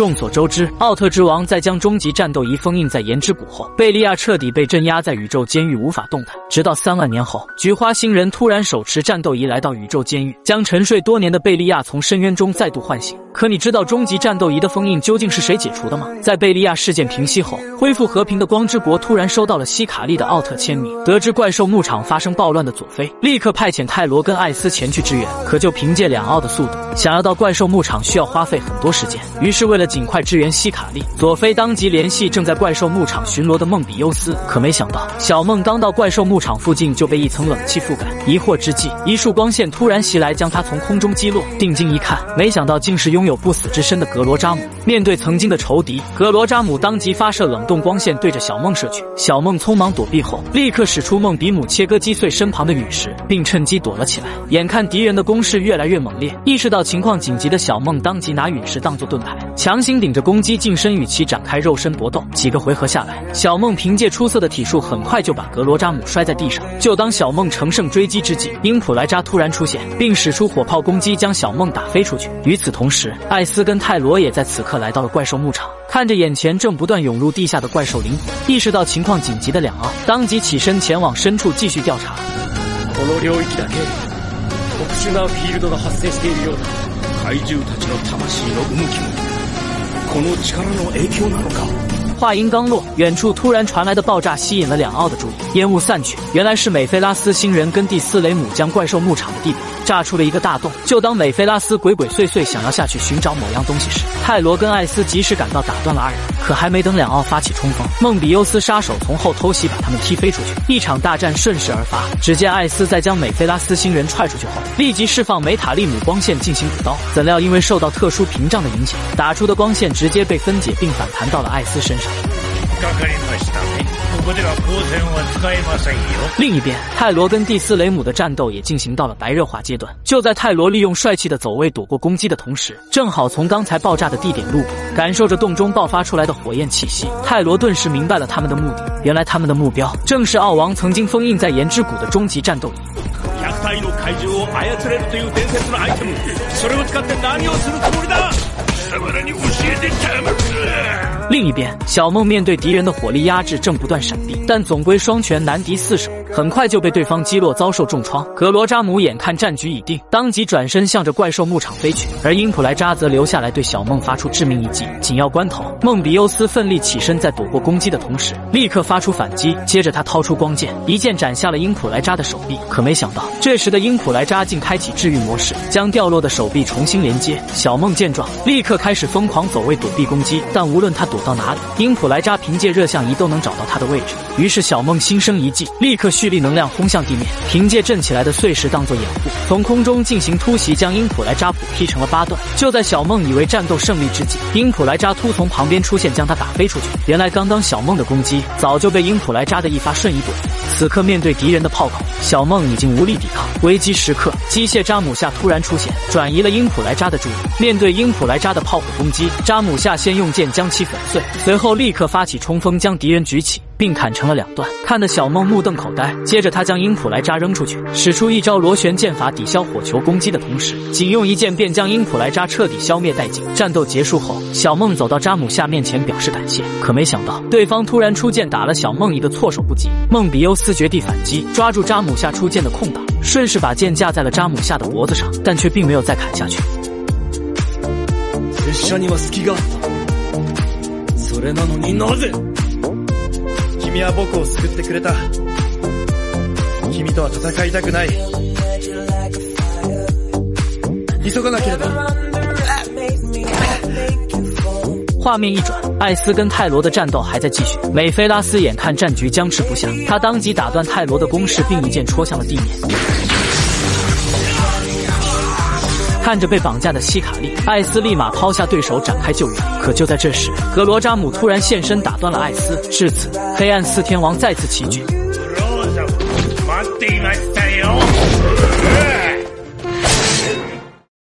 众所周知，奥特之王在将终极战斗仪封印在岩之谷后，贝利亚彻底被镇压在宇宙监狱，无法动弹。直到三万年后，菊花星人突然手持战斗仪来到宇宙监狱，将沉睡多年的贝利亚从深渊中再度唤醒。可你知道终极战斗仪的封印究竟是谁解除的吗？在贝利亚事件平息后，恢复和平的光之国突然收到了希卡利的奥特签名。得知怪兽牧场发生暴乱的佐菲，立刻派遣泰罗跟艾斯前去支援。可就凭借两奥的速度，想要到怪兽牧场需要花费很多时间。于是为了尽快支援希卡利，佐菲当即联系正在怪兽牧场巡逻的梦比优斯。可没想到，小梦刚到怪兽牧场附近就被一层冷气覆盖。疑惑之际，一束光线突然袭来，将他从空中击落。定睛一看，没想到竟是拥有不死之身的格罗扎姆。面对曾经的仇敌，格罗扎姆当即发射冷冻光线，对着小梦射去。小梦匆忙躲避后，立刻使出梦比姆切割击碎身旁的陨石，并趁机躲了起来。眼看敌人的攻势越来越猛烈，意识到情况紧急的小梦当即拿陨石当做盾牌，强行顶着攻击近身与其展开肉身搏斗。几个回合下来，小梦凭借出色的体术，很快就把格罗扎姆摔在地上。就当小梦乘胜追击之际，英普莱扎突然出现，并使出火炮攻击，将小梦打飞出去。与此同时，艾斯跟泰罗也在此刻来到了怪兽牧场，看着眼前正不断涌入地下的怪兽灵魂，意识到情况紧急的两奥当即起身前往深处继续调查。この領域だけ特殊なフィールドが発生しているようだ怪獣たちの魂の動きも この力の影響なのか话音刚落，远处突然传来的爆炸吸引了两奥的注意，烟雾散去，原来是美菲拉斯星人跟蒂斯雷姆将怪兽牧场的地表 炸出了一个大洞。就当美菲拉斯鬼鬼祟祟想要下去寻找某样东西时，泰罗跟艾斯及时赶到，打断了二人。可还没等两奥发起冲锋，梦比优斯杀手从后偷袭，把他们踢飞出去。一场大战顺势而发。只见艾斯在将美菲拉斯星人踹出去后，立即释放梅塔利姆光线进行补刀。怎料因为受到特殊屏障的影响，打出的光线直接被分解并反弹到了艾斯身上。かかりましたねここでは光線は使えませんよ另一边，泰罗跟蒂斯雷姆的战斗也进行到了白热化阶段。就在泰罗利用帅气的走位躲过攻击的同时，正好从刚才爆炸的地点路过，感受着洞中爆发出来的火焰气息。泰罗顿时明白了他们的目的，原来他们的目标正是奥王曾经封印在岩之谷的终极战斗仪。100体の怪獣を操れるという伝説のアイテムそれを使って何をするつもりだ 另一边，小梦面对敌人的火力压制，正不断闪避，但总归双拳难敌四手，很快就被对方击落，遭受重创。格罗扎姆眼看战局已定，当即转身向着怪兽牧场飞去，而英普莱扎则留下来对小梦发出致命一击。紧要关头，梦比优斯奋力起身，在躲过攻击的同时，立刻发出反击，接着他掏出光剑，一剑斩下了英普莱扎的手臂。可没想到，这时的英普莱扎竟开启治愈模式，将掉落的手臂重新连接。小梦见状，立刻开始疯狂走位躲避攻击，但无论他躲到哪里，英普莱扎凭借热像仪都能找到他的位置。于是小梦心生一计，立刻蓄力能量轰向地面，凭借震起来的碎石当做掩护，从空中进行突袭，将英普莱扎普劈成了八段。就在小梦以为战斗胜利之际，英普莱扎突从旁边出现，将他打飞出去。原来刚刚小梦的攻击早就被英普莱扎的一发瞬移躲过。此刻面对敌人的炮口，小梦已经无力抵抗。危机时刻，机械扎姆夏突然出现，转移了英普莱扎的注意。面对英普莱扎的炮火攻击，扎姆夏先用剑将其粉碎，随后立刻发起冲锋，将敌人举起。并砍成了两段，看得小梦目瞪口呆。接着他将英普莱扎扔出去，使出一招螺旋剑法抵消火球攻击的同时，仅用一剑便将英普莱扎彻底消灭殆尽。战斗结束后，小梦走到扎姆夏面前表示感谢，可没想到对方突然出剑打了小梦一个措手不及。梦比优斯绝地反击，抓住扎姆夏出剑的空档，顺势把剑架在了扎姆夏的脖子上，但却并没有再砍下去。拙者には隙があったそれなのになぜ 君は僕を救ってくれた君とは戦いたくない急がなければ画面一转，艾斯跟泰罗的战斗还在继续。美菲拉斯眼看战局僵持不下，他当即打断泰罗的攻势，并一剑戳向了地面。 看着被绑架的希卡利，艾斯立马抛下对手展开救援。可就在这时，格罗扎姆突然现身打断了艾斯。至此，黑暗四天王再次齐聚。待っていましたよ